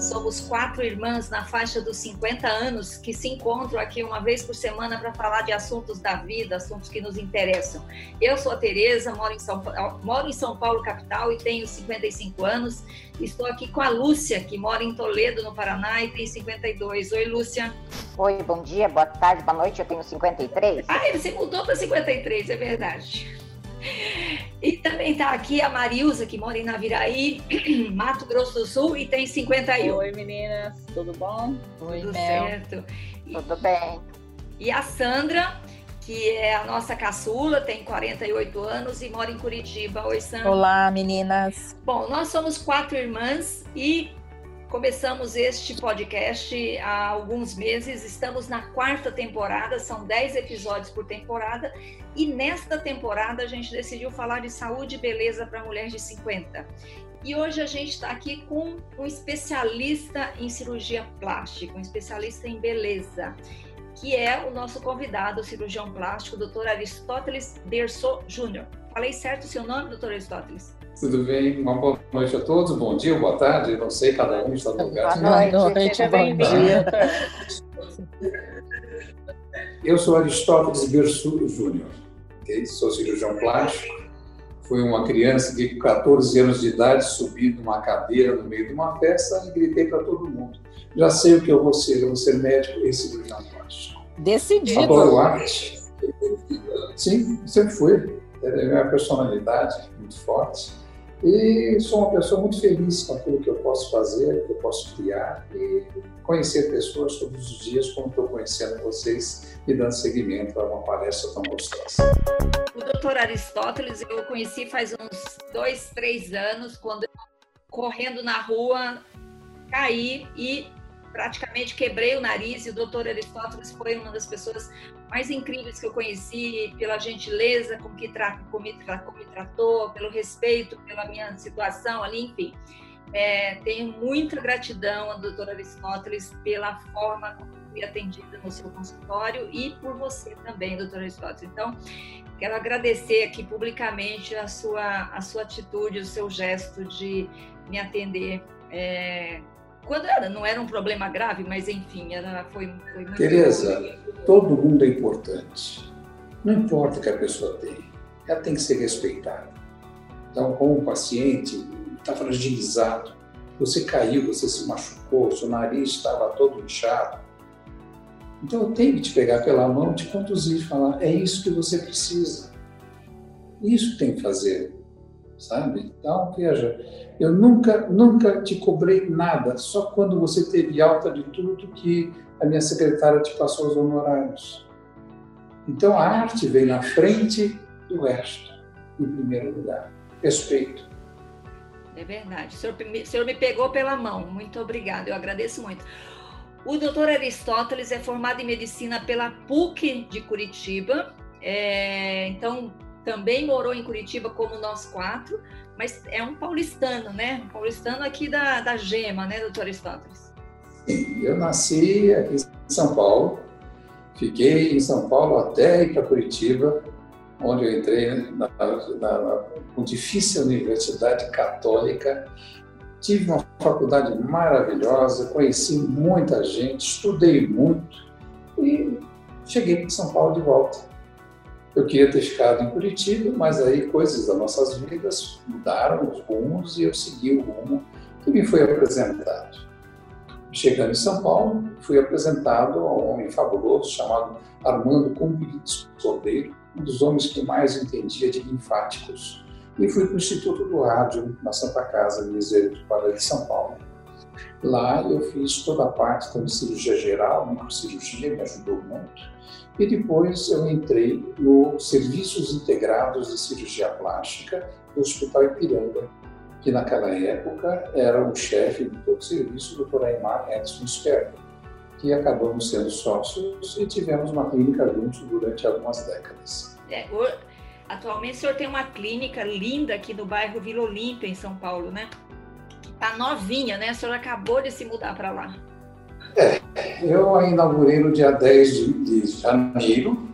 Somos quatro irmãs na faixa dos 50 anos que se encontram aqui uma vez por semana para falar de assuntos da vida, assuntos que nos interessam. Eu sou a Tereza, moro em São, moro em São Paulo, capital, e tenho 55 anos. Estou aqui com a Lúcia, que mora em Toledo, no Paraná, e tem 52. Oi, Lúcia. Oi, bom dia, boa tarde, boa noite. Eu tenho 53. Ah, você mudou para 53, é verdade. E também está aqui a Marilza, que mora em Naviraí, Mato Grosso do Sul, e tem 51. Oi, meninas, tudo bom? Oi, tudo Mel. certo. Tudo bem. E a Sandra, que é a nossa caçula, tem 48 anos e mora em Curitiba. Oi, Sandra. Olá, meninas. Bom, nós somos quatro irmãs e Começamos este podcast há alguns meses, estamos na quarta temporada, são dez episódios por temporada, e nesta temporada a gente decidiu falar de saúde e beleza para mulheres de 50. E hoje a gente está aqui com um especialista em cirurgia plástica, um especialista em beleza, que é o nosso convidado, o cirurgião plástico, Dr. Aristóteles Berso Júnior. Falei certo o seu nome, doutor Aristóteles? Tudo bem? Uma boa noite a todos, bom dia, boa tarde, não sei, cada um está no lugar. Boa noite, bom dia. Eu sou Aristóteles Bersu Júnior, okay? sou cirurgião plástico. Fui uma criança que, com 14 anos de idade, subi numa cadeira no meio de uma festa e gritei para todo mundo: Já sei o que eu vou ser, eu vou ser médico e cirurgião plástico. Decidido. Adoro arte. Sim, sempre fui. É a minha personalidade muito forte. E sou uma pessoa muito feliz com aquilo que eu posso fazer, que eu posso criar e conhecer pessoas todos os dias, como estou conhecendo vocês e dando seguimento a uma palestra tão gostosa. O doutor Aristóteles eu conheci faz uns dois, três anos, quando correndo na rua, caí e praticamente quebrei o nariz e o doutor Aristóteles foi uma das pessoas mais incríveis que eu conheci pela gentileza com que tra me, tra me tratou, pelo respeito pela minha situação ali, enfim. É, tenho muita gratidão ao doutor Aristóteles pela forma como fui atendida no seu consultório e por você também, doutor Aristóteles. Então, quero agradecer aqui publicamente a sua, a sua atitude, o seu gesto de me atender é, quando era, não era um problema grave, mas enfim, era, foi, foi muito. Tereza, todo mundo é importante. Não importa o que a pessoa tem, ela tem que ser respeitada. Então, como o paciente está fragilizado, você caiu, você se machucou, seu nariz estava todo inchado. Então, eu tenho que te pegar pela mão, te conduzir e falar: é isso que você precisa. Isso tem que fazer sabe? Então, veja, eu nunca, nunca te cobrei nada, só quando você teve alta de tudo que a minha secretária te passou os honorários. Então, a arte vem na frente do resto, em primeiro lugar. Respeito. É verdade. O senhor, o senhor me pegou pela mão. Muito obrigada. Eu agradeço muito. O doutor Aristóteles é formado em medicina pela PUC de Curitiba. É, então, também morou em Curitiba como nós quatro, mas é um paulistano, né? Um paulistano aqui da, da Gema, né, doutor Aristóteles? Sim, eu nasci aqui em São Paulo, fiquei em São Paulo até ir para Curitiba, onde eu entrei na, na, na Pontifícia Universidade Católica. Tive uma faculdade maravilhosa, conheci muita gente, estudei muito e cheguei para São Paulo de volta. Eu queria ter ficado em Curitiba, mas aí coisas das nossas vidas mudaram os rumos e eu segui o rumo que me foi apresentado. Chegando em São Paulo, fui apresentado a um homem fabuloso chamado Armando Cumbides Cordeiro, um dos homens que mais entendia de linfáticos. E fui para o Instituto do Rádio, na Santa Casa Misericórdia de São Paulo. Lá eu fiz toda a parte de cirurgia geral, microcirurgia, me ajudou muito e depois eu entrei no Serviços Integrados de Cirurgia Plástica do Hospital Ipiranga, que naquela época era o chefe de todo o serviço, o Dr. Aymar Edson Sperber, que acabamos sendo sócios e tivemos uma clínica juntos durante algumas décadas. É, atualmente o senhor tem uma clínica linda aqui no bairro Vila Olímpia, em São Paulo, né? Tá novinha, né? O senhor acabou de se mudar para lá. É, eu a inaugurei no dia 10 de, de janeiro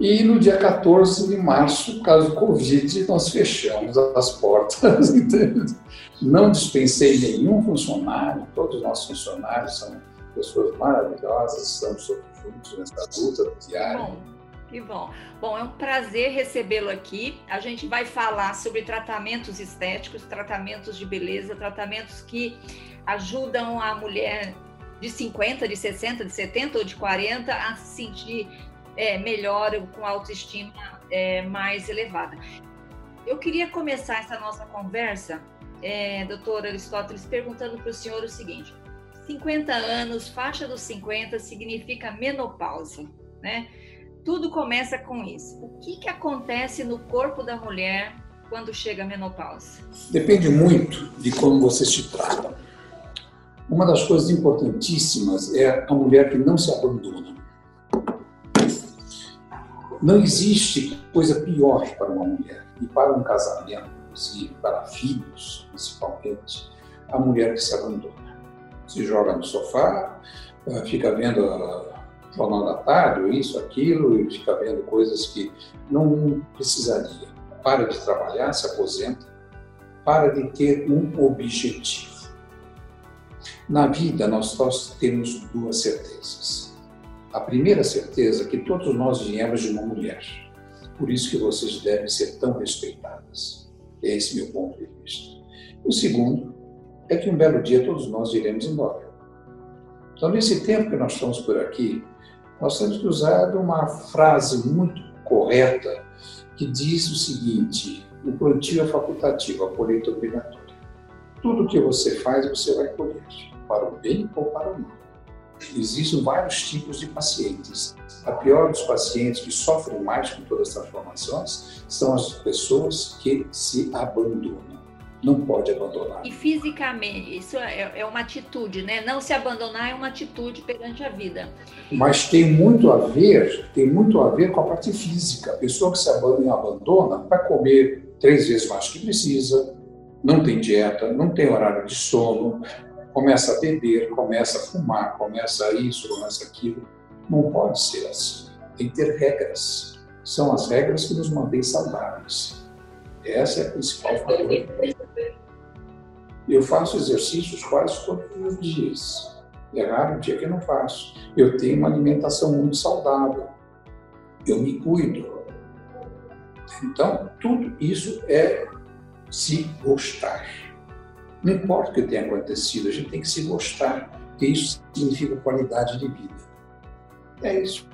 E no dia 14 de março, por causa do Covid, nós fechamos as portas. Não dispensei nenhum funcionário, todos os nossos funcionários são pessoas maravilhosas, estamos juntos nessa luta diária. Que bom. Bom, é um prazer recebê-lo aqui. A gente vai falar sobre tratamentos estéticos, tratamentos de beleza, tratamentos que ajudam a mulher de 50, de 60, de 70 ou de 40 a se sentir é, melhor, com autoestima é, mais elevada. Eu queria começar essa nossa conversa, é, doutor Aristóteles, perguntando para o senhor o seguinte: 50 anos, faixa dos 50 significa menopausa, né? Tudo começa com isso. O que, que acontece no corpo da mulher quando chega a menopausa? Depende muito de como você se trata. Uma das coisas importantíssimas é a mulher que não se abandona. Não existe coisa pior para uma mulher e para um casamento, inclusive para filhos, principalmente, a mulher que se abandona. Se joga no sofá, fica vendo a jornal da tarde, isso, aquilo, e fica vendo coisas que não precisaria. Para de trabalhar, se aposenta, para de ter um objetivo. Na vida, nós só temos duas certezas. A primeira certeza é que todos nós viemos de uma mulher. Por isso que vocês devem ser tão respeitadas. Esse é o meu ponto de vista. O segundo é que um belo dia todos nós iremos embora. Então, nesse tempo que nós estamos por aqui, nós temos usar uma frase muito correta que diz o seguinte: o plantio é facultativo, a colheita é obrigatória. Tudo que você faz, você vai colher para o bem ou para o mal. Existem vários tipos de pacientes. A pior dos pacientes que sofrem mais com todas as transformações são as pessoas que se abandonam. Não pode abandonar. E fisicamente, isso é, é uma atitude, né? Não se abandonar é uma atitude perante a vida. Mas tem muito a ver, tem muito a ver com a parte física. A pessoa que se abandona vai comer três vezes mais que precisa, não tem dieta, não tem horário de sono, começa a beber, começa a fumar, começa isso, começa aquilo. Não pode ser assim. Tem que ter regras. São as regras que nos mantêm saudáveis. Essa é a principal fator. Eu faço exercícios quase todos os dias. É raro o dia que eu não faço. Eu tenho uma alimentação muito saudável. Eu me cuido. Então, tudo isso é se gostar. Não importa o que tenha acontecido, a gente tem que se gostar, porque isso significa qualidade de vida. É isso.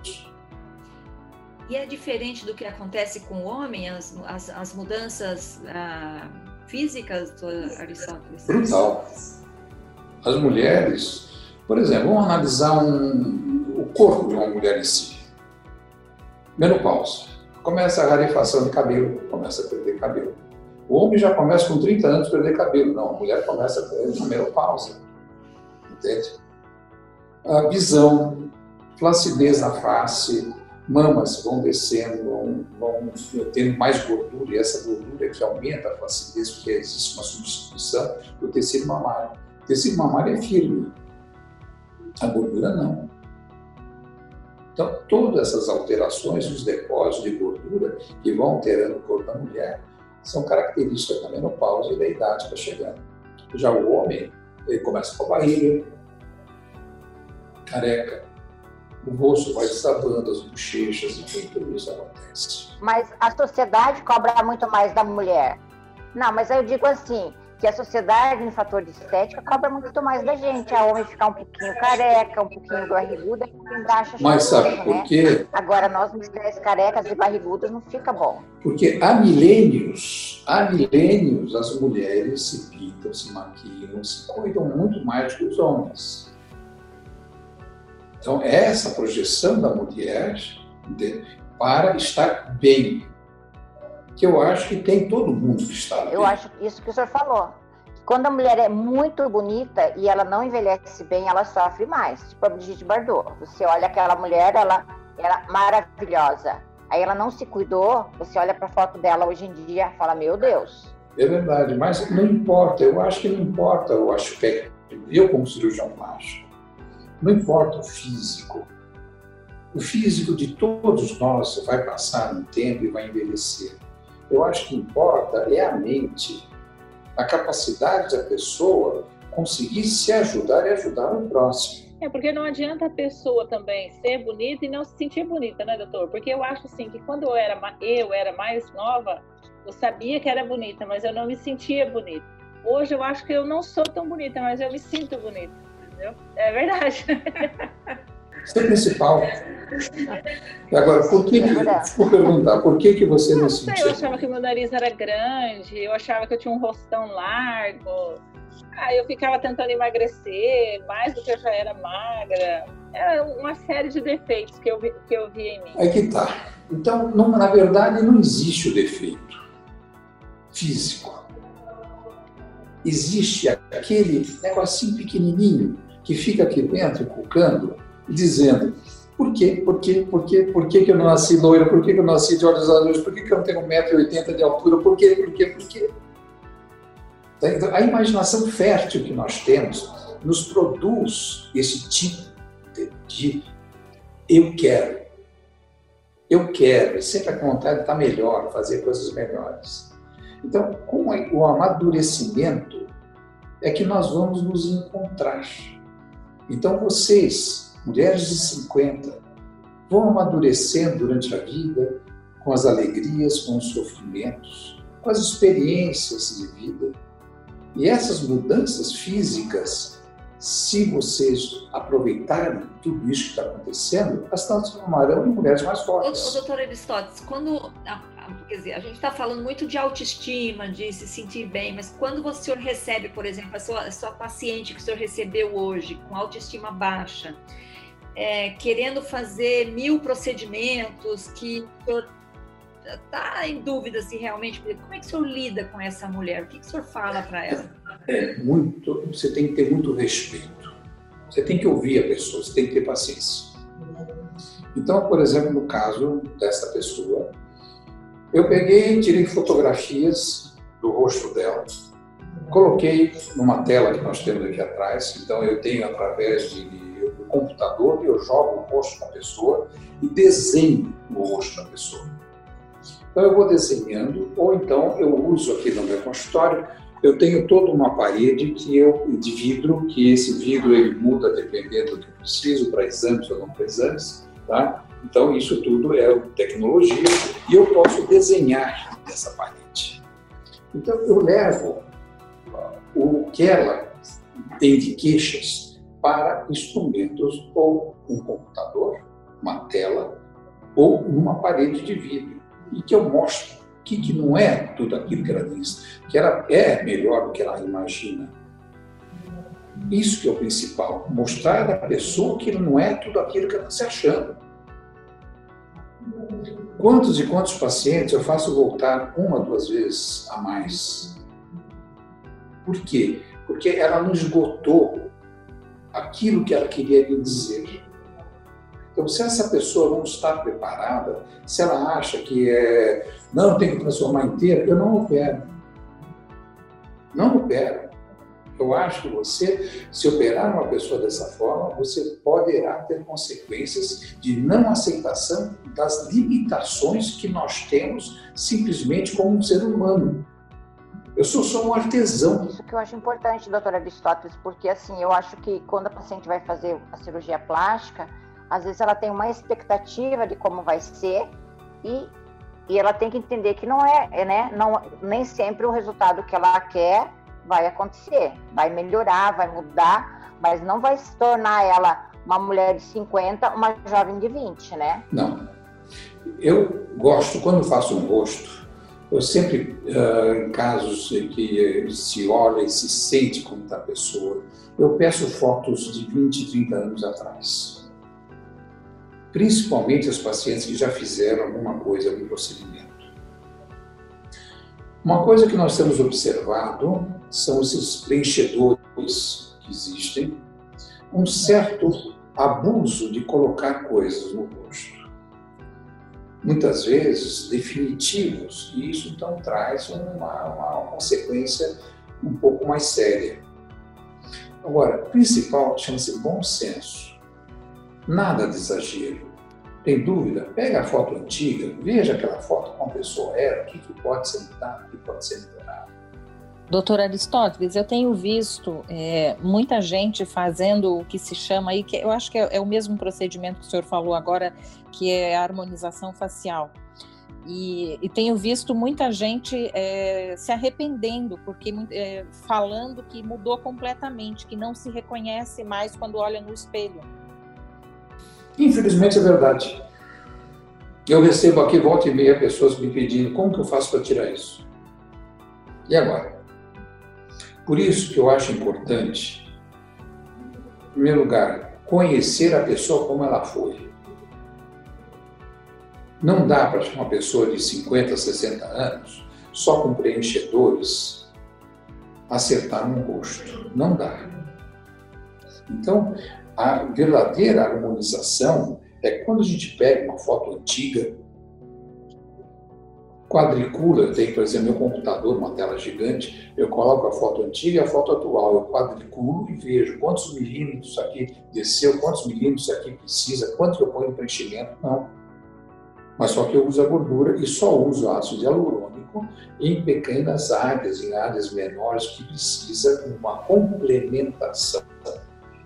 E é diferente do que acontece com o homem, as, as, as mudanças ah, físicas, Aristóteles? Brutal. As mulheres, por exemplo, vamos analisar um, o corpo de uma mulher em si. Menopausa. Começa a rarefação de cabelo, começa a perder cabelo o homem já começa com 30 anos a perder cabelo. Não, a mulher começa na menopausa. Entende? A visão, flacidez na face, mamas vão descendo, vão, vão tendo mais gordura, e essa gordura que aumenta a flacidez, porque existe uma substituição do tecido mamário. O tecido mamário é firme, a gordura não. Então, todas essas alterações, os depósitos de gordura que vão alterando o corpo da mulher, são características da menopausa e da idade que está chegando. Já o homem, ele começa com a barriga, careca, o rosto vai desabando, as bochechas, enfim, tudo isso acontece. Mas a sociedade cobra muito mais da mulher. Não, mas eu digo assim, que a sociedade, no fator de estética, cobra muito mais da gente. A homem ficar um pouquinho careca, um pouquinho barriguda, embaixo. Mas sabe por né? quê? Agora, nós mulheres carecas e barrigudas não fica bom. Porque há milênios, há milênios, as mulheres se pintam, se maquiam, se cuidam muito mais que os homens. Então, essa projeção da mulher para estar bem, que eu acho que tem todo mundo que está Eu acho isso que o senhor falou. Quando a mulher é muito bonita e ela não envelhece bem, ela sofre mais. Tipo a Brigitte Bardot. Você olha aquela mulher, ela, ela maravilhosa. Aí ela não se cuidou, você olha para a foto dela hoje em dia fala, meu Deus. É verdade, mas não importa. Eu acho que não importa o aspecto. Eu, como cirurgião plástico, não importa o físico. O físico de todos nós vai passar um tempo e vai envelhecer. Eu acho que importa é a mente, a capacidade da pessoa conseguir se ajudar e ajudar o próximo. É, porque não adianta a pessoa também ser bonita e não se sentir bonita, né, doutor? Porque eu acho assim que quando eu era, eu era mais nova, eu sabia que era bonita, mas eu não me sentia bonita. Hoje eu acho que eu não sou tão bonita, mas eu me sinto bonita, entendeu? É verdade. Isso é principal. Agora, por que, que vou perguntar, por que, que você não, não sei, sentiu? Eu achava que meu nariz era grande, eu achava que eu tinha um rostão largo. Ah, eu ficava tentando emagrecer, mais do que eu já era magra. Era uma série de defeitos que eu vi, que eu vi em mim. Aí que tá. Então, não, na verdade, não existe o defeito físico. Existe aquele negocinho pequenininho que fica aqui dentro, cucando, dizendo por quê? Por quê? Por quê? Por que, que eu não nasci loira? Por que, eu nasci de olhos azuis? Por que, que eu não tenho 1,80m de altura? Por quê? Por quê? Por quê? Então, a imaginação fértil que nós temos nos produz esse tipo de, de eu quero. Eu quero, sempre a vontade de estar melhor, fazer coisas melhores. Então, com o amadurecimento, é que nós vamos nos encontrar. Então, vocês, mulheres de 50, vão amadurecendo durante a vida com as alegrias, com os sofrimentos, com as experiências de vida. E essas mudanças físicas, se vocês aproveitarem tudo isso que está acontecendo, elas transformarão em mulheres mais fortes. Ô, doutor Aristóteles, quando quer dizer, a gente está falando muito de autoestima, de se sentir bem, mas quando o senhor recebe, por exemplo, a sua, a sua paciente que o senhor recebeu hoje, com autoestima baixa, é, querendo fazer mil procedimentos, que o senhor está em dúvida se realmente. Como é que o senhor lida com essa mulher? O que, que o senhor fala para ela? É muito. Você tem que ter muito respeito. Você tem que ouvir a pessoa, você tem que ter paciência. Então, por exemplo, no caso dessa pessoa, eu peguei, tirei fotografias do rosto dela, coloquei numa tela que nós temos aqui atrás. Então, eu tenho através de, do computador, eu jogo o rosto da pessoa e desenho o rosto da pessoa. Então eu vou desenhando, ou então eu uso aqui no meu consultório, eu tenho toda uma parede que eu, de vidro, que esse vidro ele muda dependendo do que eu preciso, para exames ou não para exames, tá? Então isso tudo é tecnologia e eu posso desenhar nessa parede. Então eu levo o que ela tem de queixas para instrumentos ou um computador, uma tela ou uma parede de vidro e que eu mostro que, que não é tudo aquilo que ela diz, que ela é melhor do que ela imagina. Isso que é o principal, mostrar à pessoa que não é tudo aquilo que ela está se achando. Quantos e quantos pacientes eu faço voltar uma, duas vezes a mais? Por quê? Porque ela não esgotou aquilo que ela queria me dizer. Então, se essa pessoa não está preparada, se ela acha que é, não tem que transformar inteira, eu não opero. Não opero. Eu acho que você, se operar uma pessoa dessa forma, você poderá ter consequências de não aceitação das limitações que nós temos simplesmente como um ser humano. Eu sou só um artesão. Isso que eu acho importante, doutora Aristóteles, porque assim, eu acho que quando a paciente vai fazer a cirurgia plástica, às vezes ela tem uma expectativa de como vai ser e, e ela tem que entender que não é, né? Não, nem sempre o resultado que ela quer vai acontecer. Vai melhorar, vai mudar, mas não vai se tornar ela uma mulher de 50, uma jovem de 20, né? Não. Eu gosto, quando faço um rosto, eu sempre, uh, em casos em que se olha e se sente como está a pessoa, eu peço fotos de 20, 30 anos atrás principalmente as pacientes que já fizeram alguma coisa, algum procedimento. Uma coisa que nós temos observado são esses preenchedores que existem, um certo abuso de colocar coisas no rosto. Muitas vezes definitivos, e isso então traz uma, uma consequência um pouco mais séria. Agora, principal chama-se bom senso. Nada de exagero. Tem dúvida? Pega a foto antiga, veja aquela foto como a pessoa era, o que, que pode ser mudado, o que pode ser melhorado. Doutor Aristóteles, eu tenho visto é, muita gente fazendo o que se chama aí, que eu acho que é, é, o mesmo procedimento que o senhor falou agora, que é a harmonização facial. E, e tenho visto muita gente é, se arrependendo, porque é, falando que mudou completamente, que não se reconhece mais quando olha no espelho. Infelizmente é verdade. Eu recebo aqui volta e meia pessoas me pedindo como que eu faço para tirar isso. E agora? Por isso que eu acho importante, em primeiro lugar, conhecer a pessoa como ela foi. Não dá para uma pessoa de 50, 60 anos, só com preenchedores, acertar um rosto. Não dá. Então, a verdadeira harmonização é quando a gente pega uma foto antiga, quadricula, eu tenho, por exemplo, meu computador, uma tela gigante, eu coloco a foto antiga e a foto atual, eu quadriculo e vejo quantos milímetros aqui desceu, quantos milímetros aqui precisa, quanto eu ponho de preenchimento, não. Mas só que eu uso a gordura e só uso ácido hialurônico em pequenas áreas, em áreas menores que precisa de uma complementação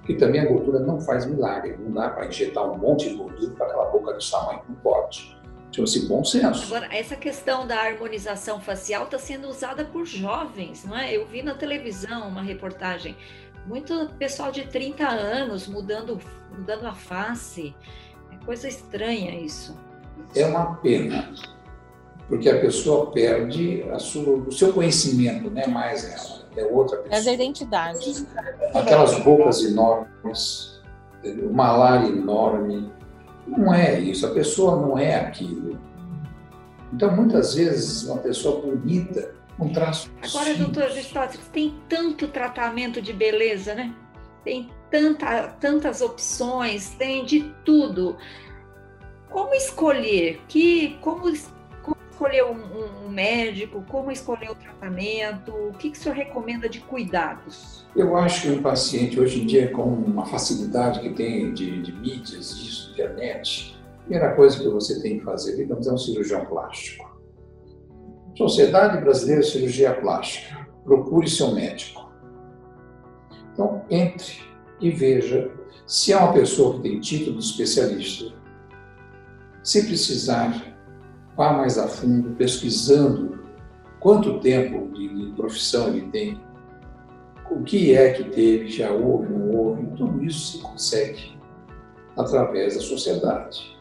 que também a gordura não faz milagre. Não dá para injetar um monte de gordura para aquela boca de tamanho, não pode. Chama-se bom senso. Agora, essa questão da harmonização facial está sendo usada por jovens, não é? Eu vi na televisão uma reportagem, muito pessoal de 30 anos mudando, mudando a face. É coisa estranha isso. É uma pena, porque a pessoa perde a sua, o seu conhecimento, não é mais ela é outra pessoa. É a identidade. Aquelas bocas enormes, uma lar enorme. Não é isso, a pessoa não é aquilo. Então, muitas vezes, uma pessoa bonita, um traço. Agora, simples. doutor Aristóteles, tem tanto tratamento de beleza, né? Tem tanta, tantas opções, tem de tudo. Como escolher? Que, como escolher um, um, médico? Como escolher o tratamento? O que, que o senhor recomenda de cuidados? Eu acho que um paciente, hoje em dia, com uma facilidade que tem de, de mídias, isso, internet, a primeira coisa que você tem que fazer, digamos, é um cirurgião plástico. Sociedade Brasileira de Cirurgia Plástica. Procure seu médico. Então, entre e veja se é uma pessoa que tem título de especialista. Se precisar, mais a fundo, pesquisando quanto tempo de, de profissão ele tem, o que é que teve, já houve, não houve, tudo isso se consegue através da sociedade.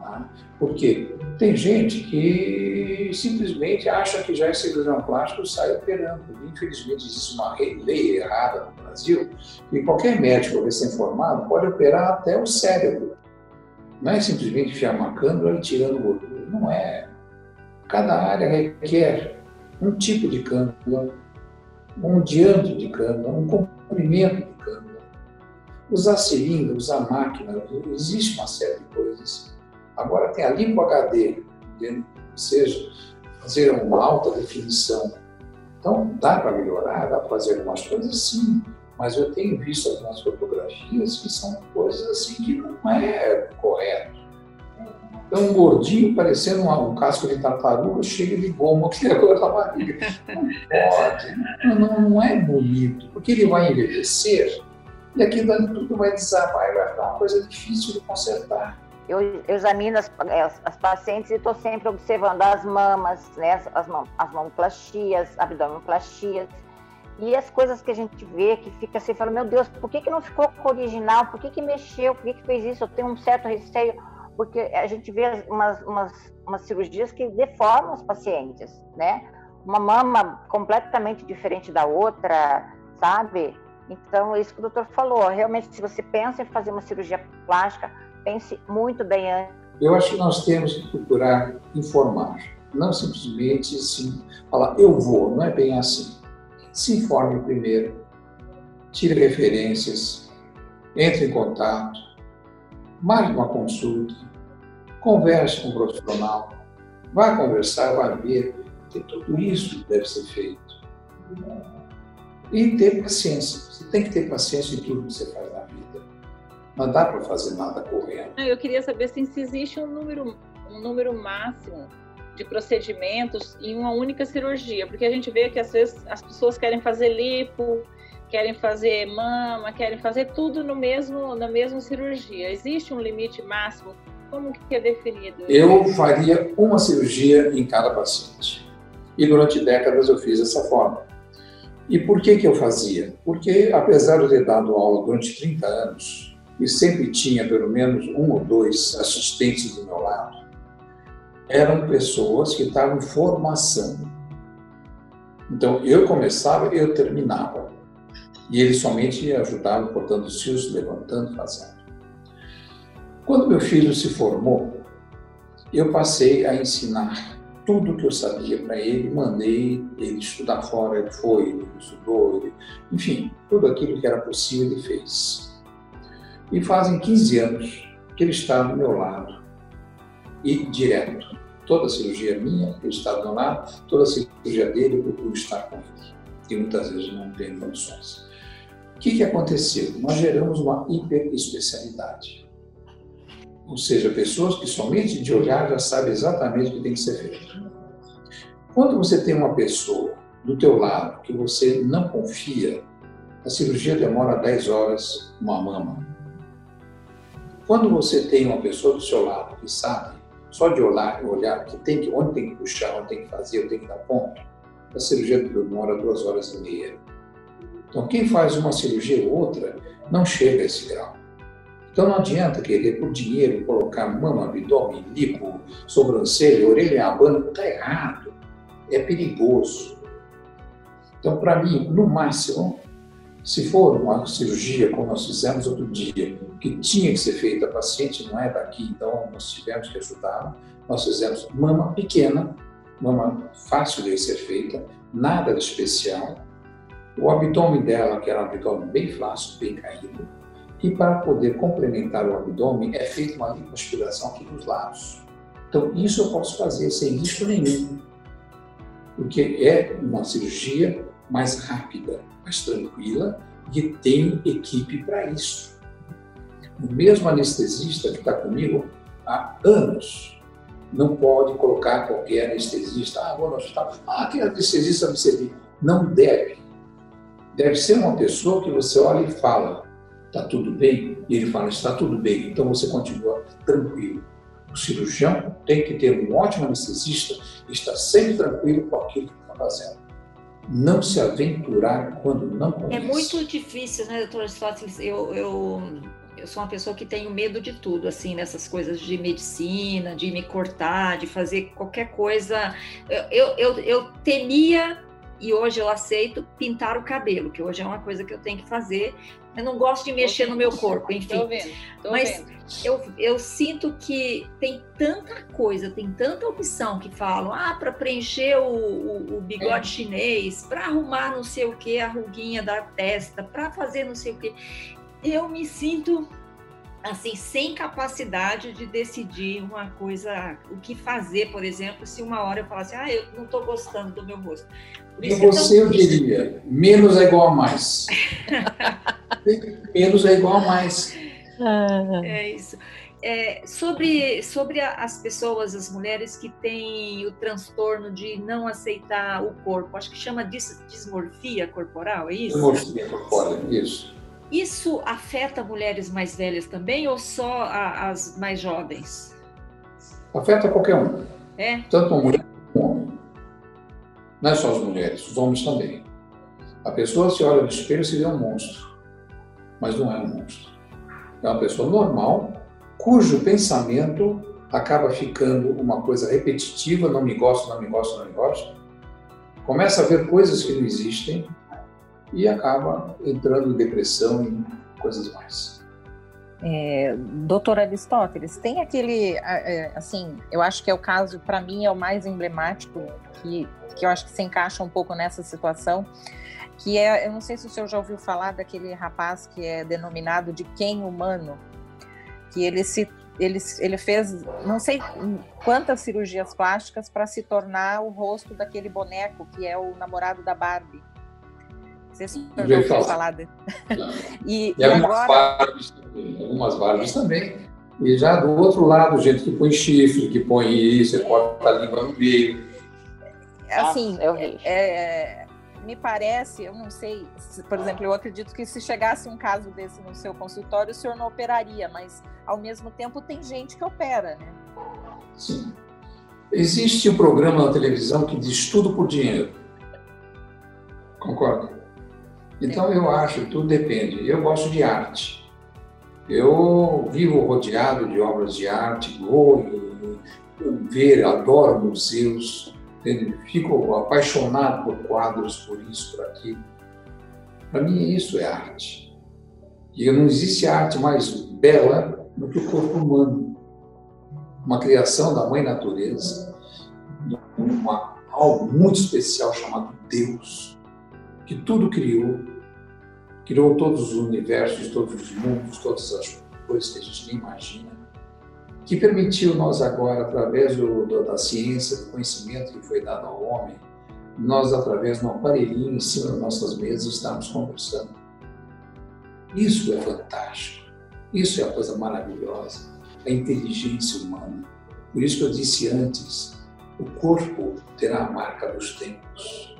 Tá? Porque tem gente que simplesmente acha que já é cirurgião plástico e sai operando. Infelizmente, existe uma lei errada no Brasil que qualquer médico recém-formado pode operar até o cérebro. Não é simplesmente enfiar uma câmera e tirando gordura não é. Cada área requer um tipo de cânula, um diâmetro de cânula, um comprimento de cânula. Usar seringa, usar máquina, existe uma série de coisas. Agora tem a limpo HD, ou seja, fazer uma alta definição. Então, dá para melhorar, dá para fazer algumas coisas sim, mas eu tenho visto algumas fotografias que são coisas assim que não é correto. É um gordinho parecendo um, casco de tartaruga cheio de goma que agora na barriga. Não pode, não, não é bonito, porque ele vai envelhecer e aquilo ali tudo vai desabar e vai ficar uma coisa difícil de consertar. Eu, eu examino as, as, pacientes e estou sempre observando as mamas, né, as, as, as mamoplastias, abdominoplastias, e as coisas que a gente vê que fica assim, fala, meu Deus, por que, que não ficou original? Por que, que mexeu? Por que, que fez isso? Eu tenho um certo receio porque a gente vê umas, umas, umas cirurgias que deformam os pacientes, né? Uma mama completamente diferente da outra, sabe? Então, é isso que o doutor falou. Realmente, se você pensa em fazer uma cirurgia plástica, pense muito bem antes. Eu acho que nós temos que procurar informar, não simplesmente sim, falar eu vou, não é bem assim. Se informe primeiro, tire referências, entre em contato, marque uma consulta, converse com o profissional, vá conversar, vá ver, que tudo isso deve ser feito. E ter paciência. Você tem que ter paciência em tudo que você faz na vida. Não dá para fazer nada correndo. Eu queria saber se existe um número, um número máximo de procedimentos em uma única cirurgia, porque a gente vê que às vezes as pessoas querem fazer lipo, querem fazer mama, querem fazer tudo no mesmo na mesma cirurgia. Existe um limite máximo? Como que é definido? Eu faria uma cirurgia em cada paciente. E durante décadas eu fiz dessa forma. E por que que eu fazia? Porque apesar de eu ter dado aula durante 30 anos e sempre tinha pelo menos um ou dois assistentes do meu lado, eram pessoas que estavam em formação. Então, eu começava, eu terminava. E eles somente ajudavam cortando os fios, levantando, fazendo. Quando meu filho se formou, eu passei a ensinar tudo que eu sabia para ele, mandei ele estudar fora, ele foi, ele estudou, ele, enfim, tudo aquilo que era possível ele fez. E fazem 15 anos que ele está do meu lado e direto. Toda cirurgia minha, ele está do meu lado, toda cirurgia dele, eu procuro estar com ele. E muitas vezes não tem condições. Que, que aconteceu? Nós geramos uma hiperespecialidade. Ou seja, pessoas que somente de olhar já sabem exatamente o que tem que ser feito. Quando você tem uma pessoa do teu lado que você não confia, a cirurgia demora 10 horas, uma mama. Quando você tem uma pessoa do seu lado que sabe só de olhar, olhar que tem que, onde tem que puxar, onde tem que fazer, onde tem que dar ponto, a cirurgia demora duas horas e meia. Então, quem faz uma cirurgia ou outra não chega a esse grau. Então, não adianta querer, por dinheiro, colocar mama, abdômen, lipo, sobrancelha, orelha abano, está errado. É perigoso. Então, para mim, no máximo, se for uma cirurgia, como nós fizemos outro dia, que tinha que ser feita, a paciente não é daqui, então nós tivemos que ajudá-la, nós fizemos mama pequena, mama fácil de ser feita, nada de especial. O abdômen dela, que era um abdômen bem flácido, bem caído, e para poder complementar o abdômen é feita uma lipoaspiração aqui nos lados. Então, isso eu posso fazer sem risco nenhum, porque é uma cirurgia mais rápida, mais tranquila e tem equipe para isso. O mesmo anestesista que está comigo há anos não pode colocar qualquer anestesista. Ah, vou no. Ah, aquele anestesista me servir. Não deve. Deve ser uma pessoa que você olha e fala, está tudo bem? E ele fala, está tudo bem. Então você continua tranquilo. O cirurgião tem que ter um ótimo anestesista e estar sempre tranquilo com aquilo que está fazendo não se aventurar quando não conhece. É muito difícil, né, doutora? Eu, eu, eu sou uma pessoa que tenho medo de tudo, assim, nessas coisas de medicina, de me cortar, de fazer qualquer coisa. Eu, eu, eu temia, e hoje eu aceito, pintar o cabelo, que hoje é uma coisa que eu tenho que fazer, eu não gosto de mexer no meu corpo, enfim. Tô vendo, tô Mas vendo. Eu, eu sinto que tem tanta coisa, tem tanta opção que falam, ah, para preencher o, o, o bigode é. chinês, para arrumar não sei o que, a ruguinha da testa, para fazer não sei o que. Eu me sinto assim, sem capacidade de decidir uma coisa, o que fazer, por exemplo, se uma hora eu falasse, ah, eu não estou gostando do meu rosto. E você, é eu diria, menos é igual a mais. menos é igual a mais. É isso. É, sobre, sobre as pessoas, as mulheres que têm o transtorno de não aceitar o corpo, acho que chama dis, dismorfia corporal, é isso? Dismorfia corporal, isso. Isso afeta mulheres mais velhas também ou só a, as mais jovens? Afeta qualquer um. É? Tanto uma mulher como um homem. Não é só as mulheres, os homens também. A pessoa se olha no espelho e se vê um monstro, mas não é um monstro. É uma pessoa normal, cujo pensamento acaba ficando uma coisa repetitiva, não me gosto, não me gosto, não me gosto. Começa a ver coisas que não existem, e acaba entrando em depressão e coisas mais. É, doutor Aristóteles, tem aquele, é, assim, eu acho que é o caso, para mim, é o mais emblemático, que, que eu acho que se encaixa um pouco nessa situação, que é, eu não sei se o senhor já ouviu falar daquele rapaz que é denominado de quem humano, que ele se ele, ele fez não sei quantas cirurgias plásticas para se tornar o rosto daquele boneco que é o namorado da Barbie. Sei se o senhor já falar. De... e, e, algumas, agora... Barbies também, algumas Barbies também. E já do outro lado, gente que põe chifre, que põe isso, corta a língua no meio. Assim, é, é, me parece, eu não sei, se, por exemplo, eu acredito que se chegasse um caso desse no seu consultório, o senhor não operaria, mas ao mesmo tempo tem gente que opera, né? Sim. Existe um programa na televisão que diz tudo por dinheiro. Concorda? Então eu acho tudo depende. Eu gosto de arte. Eu vivo rodeado de obras de arte, vou ver, adoro museus, fico apaixonado por quadros, por isso, por aquilo. Para mim, isso é arte. E não existe arte mais bela do que o corpo humano. Uma criação da Mãe Natureza, uma, algo muito especial chamado Deus, que tudo criou, criou todos os universos, todos os mundos, todas as coisas que a gente nem imagina que permitiu nós agora, através do, da ciência, do conhecimento que foi dado ao homem, nós, através de um aparelhinho em cima das nossas mesas, estamos conversando. Isso é fantástico. Isso é a coisa maravilhosa. A inteligência humana. Por isso que eu disse antes, o corpo terá a marca dos tempos.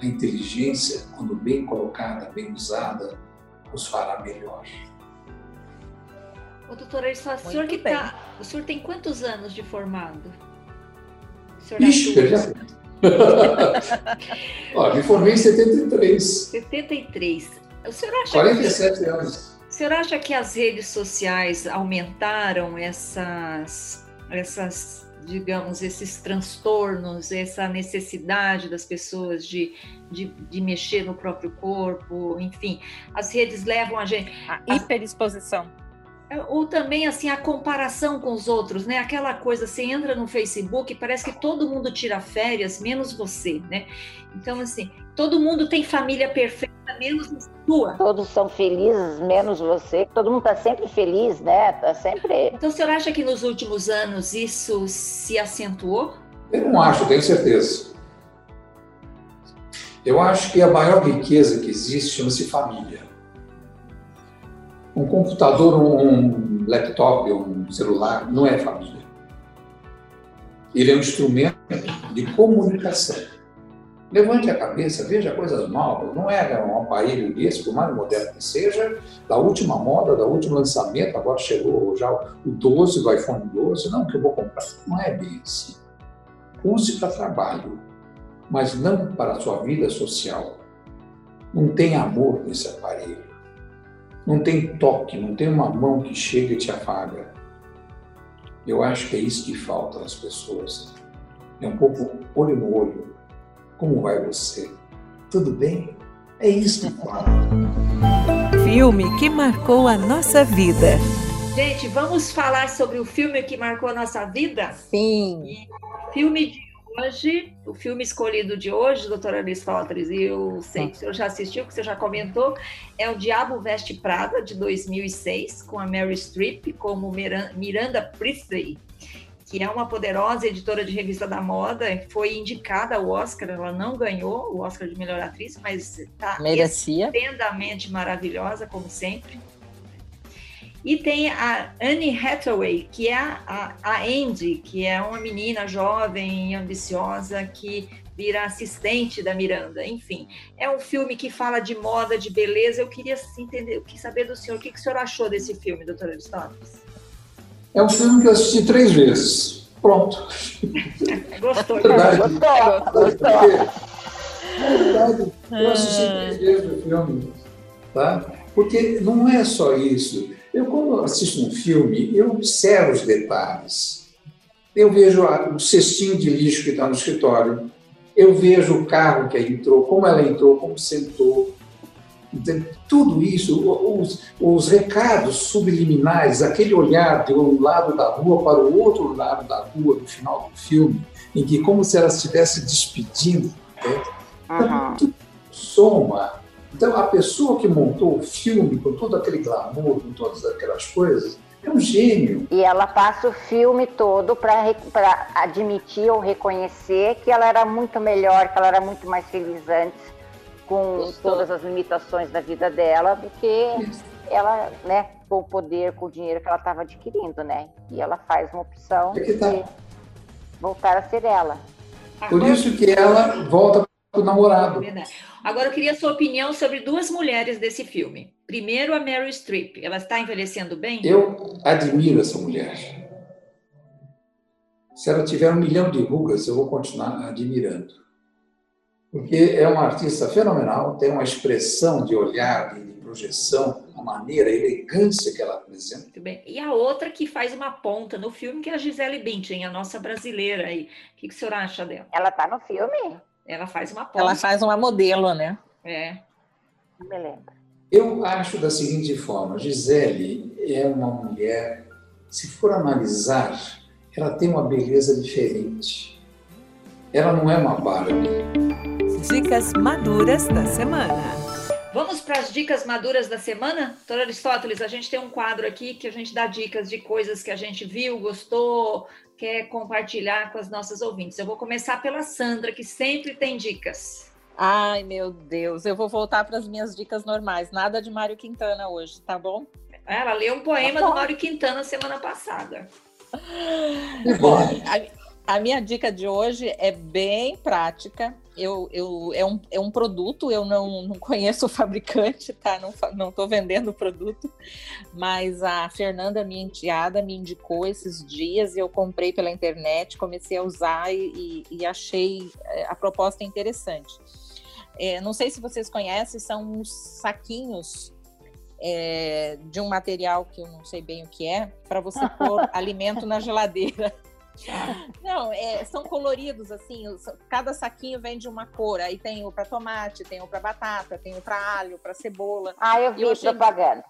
A inteligência, quando bem colocada, bem usada, nos fará melhor. Ô, doutora Aristóteles, o senhor, que tá, o senhor tem quantos anos de formado? Ixi, já... Ó, me formei em 73. 73. O senhor acha 47 que... anos. O senhor acha que as redes sociais aumentaram essas, essas, digamos, esses transtornos, essa necessidade das pessoas de, de, de mexer no próprio corpo, enfim, as redes levam a gente. A hiperexposição ou também assim a comparação com os outros, né? Aquela coisa, você entra no Facebook, parece que todo mundo tira férias, menos você, né? Então assim, todo mundo tem família perfeita, menos a sua. Todos são felizes, menos você. Todo mundo está sempre feliz, né? Tá sempre. Então, o senhor acha que nos últimos anos isso se acentuou? Eu não acho, tenho certeza. Eu acho que a maior riqueza que existe chama-se família um computador, um laptop, um celular, não é família. Ele é um instrumento de comunicação. Levante a cabeça, veja coisas novas. Não é um aparelho desse, por mais moderno que seja, da última moda, da último lançamento. Agora chegou já o 12, o iPhone 12. Não, que eu vou comprar. Não é bem assim. Use para trabalho, mas não para a sua vida social. Não tem amor nesse aparelho. Não tem toque, não tem uma mão que chega e te afaga. Eu acho que é isso que falta nas pessoas. É um pouco olho no olho. Como vai você? Tudo bem? É isso que falta. Filme que marcou a nossa vida. Gente, vamos falar sobre o filme que marcou a nossa vida? Sim. E filme de hoje, o filme escolhido de hoje, doutora Aristóteles, e eu sei que o senhor já assistiu, que você já comentou, é O Diabo Veste Prada, de 2006, com a Mary Streep como Miranda Priestley, que é uma poderosa editora de revista da moda, foi indicada ao Oscar, ela não ganhou o Oscar de melhor atriz, mas está estupendamente maravilhosa, como sempre. E tem a Anne Hathaway, que é a, a, Andy, que é uma menina jovem e ambiciosa que vira assistente da Miranda. Enfim, é um filme que fala de moda, de beleza. Eu queria entender, eu queria saber do senhor o que, que o senhor achou desse filme, doutora Aristóteles. É um filme que eu assisti três vezes. Pronto. Gostou. Verdade. Gostou. Gostou. Verdade. Eu assisti três vezes o filme. Tá? Porque não é só isso. Eu, quando assisto um filme, eu observo os detalhes. Eu vejo o cestinho de lixo que está no escritório, eu vejo o carro que entrou, como ela entrou, como sentou. Tudo isso, os, os recados subliminares, aquele olhar de um lado da rua para o outro lado da rua no final do filme, em que como se ela estivesse despedindo, né? uhum. tudo soma então, a pessoa que montou o filme com todo aquele glamour, com todas aquelas coisas, é um gênio. E ela passa o filme todo para admitir ou reconhecer que ela era muito melhor, que ela era muito mais feliz antes. com Gostou. todas as limitações da vida dela do que Isso. ela, né, com o poder, com o dinheiro que ela estava adquirindo, né? E ela faz uma opção é tá. de voltar a ser ela. Por isso que ela volta para o namorado. Agora eu queria a sua opinião sobre duas mulheres desse filme. Primeiro, a Mary Streep. Ela está envelhecendo bem? Eu admiro essa mulher. Se ela tiver um milhão de rugas, eu vou continuar admirando. Porque é uma artista fenomenal, tem uma expressão de olhar, de projeção, uma maneira, a elegância que ela apresenta. Muito bem. E a outra que faz uma ponta no filme, que é a Gisele Bündchen, a nossa brasileira aí. O que, que o senhor acha dela? Ela está no filme? Ela faz uma ponta. Ela faz uma modelo, né? É. Me lembro. Eu acho da seguinte forma, Gisele é uma mulher, se for analisar, ela tem uma beleza diferente. Ela não é uma Barbie. Dicas maduras da semana. Vamos para as dicas maduras da semana? Doutor Aristóteles, a gente tem um quadro aqui que a gente dá dicas de coisas que a gente viu, gostou, quer compartilhar com as nossas ouvintes. Eu vou começar pela Sandra, que sempre tem dicas. Ai, meu Deus, eu vou voltar para as minhas dicas normais. Nada de Mário Quintana hoje, tá bom? Ela leu um poema do Mário Quintana semana passada. Bom, a, minha dica de hoje é bem prática eu, eu, é, um, é um produto, eu não, não conheço o fabricante, tá? Não, não tô vendendo o produto, mas a Fernanda, minha enteada, me indicou esses dias e eu comprei pela internet, comecei a usar e, e, e achei é, a proposta interessante. É, não sei se vocês conhecem, são uns saquinhos é, de um material que eu não sei bem o que é, para você pôr alimento na geladeira. Não, é, são coloridos, assim, cada saquinho vem de uma cor. Aí tem o para tomate, tem o para batata, tem o para alho, para cebola. Ah, eu vi eu achei, propaganda.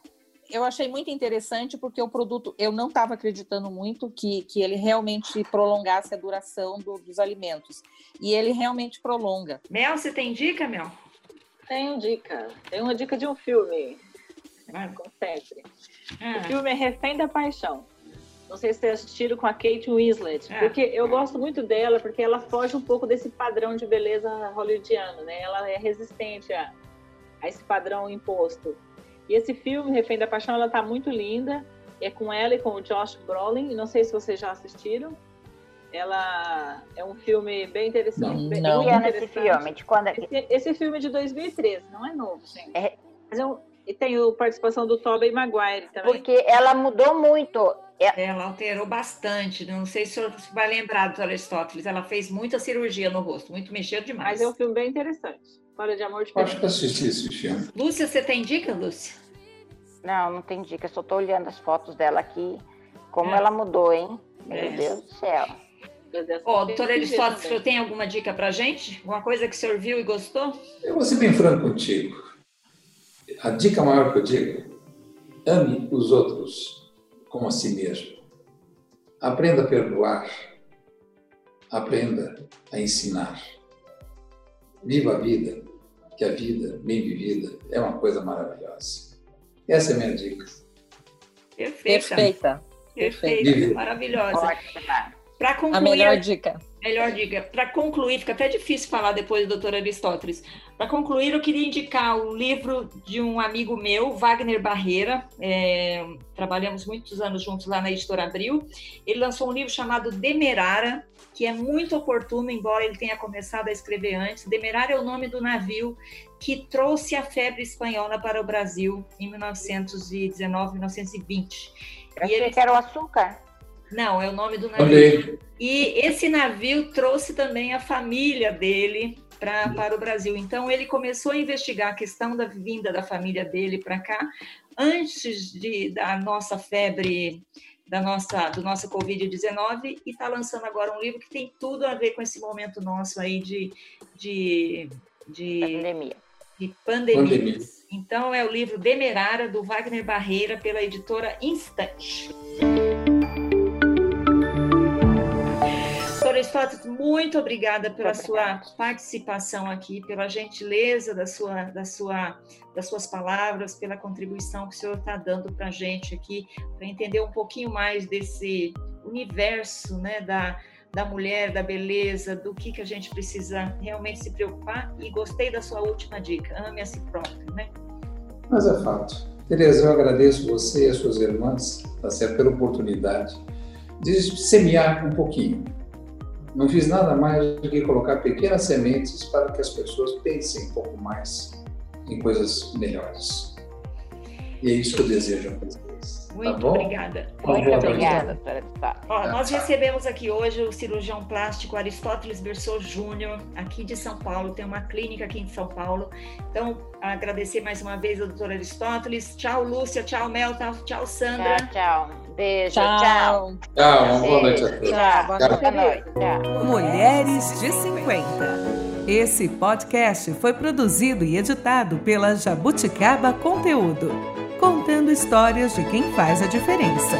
Eu achei muito interessante porque o produto, eu não estava acreditando muito que, que ele realmente prolongasse a duração do, dos alimentos. E ele realmente prolonga. Mel, você tem dica, Mel? Tenho dica. Tem uma dica de um filme. Ah. Como sempre. Ah. O filme é Refém da Paixão. Não sei se vocês assistiram com a Kate Winslet, é. porque eu gosto muito dela, porque ela foge um pouco desse padrão de beleza hollywoodiano, né? Ela é resistente a, a esse padrão imposto. E esse filme, Refém da Paixão, ela tá muito linda. É com ela e com o Josh Brolin. Não sei se vocês já assistiram. Ela é um filme bem interessante. Não, bem, não. Bem interessante. Esse filme, de quando... É esse, esse filme é de 2013, não é novo, gente. É... Mas é um, e tem a participação do Tobey Maguire também. Porque ela mudou muito é. Ela alterou bastante. Não sei se o senhor vai lembrar do Aristóteles. Ela fez muita cirurgia no rosto, muito mexeu demais. Mas é um filme bem interessante. História de amor de Acho que assisti esse filme. Lúcia, você tem dica, Lúcia? Não, não tem dica. Só estou olhando as fotos dela aqui. Como é. ela mudou, hein? Meu é. Deus do céu. Ó, oh, doutor Aristóteles, o senhor tem alguma dica pra gente? Alguma coisa que o senhor viu e gostou? Eu vou ser bem franco contigo. A dica maior que eu digo, ame os outros como a si mesmo. Aprenda a perdoar. Aprenda a ensinar. Viva a vida, que a vida bem vivida é uma coisa maravilhosa. Essa é a minha dica. Perfeita. Perfeita. Perfeita. Maravilhosa. Para concluir, a melhor dica. Melhor dica. Para concluir, fica até difícil falar depois do doutor Aristóteles. Para concluir, eu queria indicar o livro de um amigo meu, Wagner Barreira. É, trabalhamos muitos anos juntos lá na Editora Abril. Ele lançou um livro chamado Demerara, que é muito oportuno, embora ele tenha começado a escrever antes. Demerara é o nome do navio que trouxe a febre espanhola para o Brasil em 1919, 1920. Eu achei ele... que era o açúcar. Não, é o nome do navio. E esse navio trouxe também a família dele pra, para o Brasil. Então, ele começou a investigar a questão da vinda da família dele para cá, antes de, da nossa febre, da nossa, do nosso Covid-19, e está lançando agora um livro que tem tudo a ver com esse momento nosso aí de, de, de pandemia. De pandemia. pandemia. Então, é o livro Demerara, do Wagner Barreira, pela editora Aristóteles, muito obrigada pela sua participação aqui, pela gentileza da sua, da sua, das suas palavras, pela contribuição que o senhor está dando para a gente aqui, para entender um pouquinho mais desse universo né, da, da mulher, da beleza, do que, que a gente precisa realmente se preocupar. E gostei da sua última dica, ame a si próprio, né? Mas é fato. Tereza, eu agradeço você e as suas irmãs tá certo, pela oportunidade de semear um pouquinho. Não fiz nada mais do que colocar pequenas sementes para que as pessoas pensem um pouco mais em coisas melhores. E é isso que eu desejo a vocês. Tá Muito tá obrigada. Muito obrigada, doutora Ó, Nós recebemos aqui hoje o cirurgião plástico Aristóteles Bersou Júnior, aqui de São Paulo, tem uma clínica aqui em São Paulo. Então, agradecer mais uma vez ao doutor Aristóteles. Tchau, Lúcia. Tchau, Mel. Tchau, Sandra. Tchau, tchau. Beijo. Tchau. Tchau. Tchau, uma boa noite a todos. Tchau. Boa Boa noite. Tchau. Mulheres de 50. Esse podcast foi produzido e editado pela Jabuticaba Conteúdo, contando histórias de quem faz a diferença.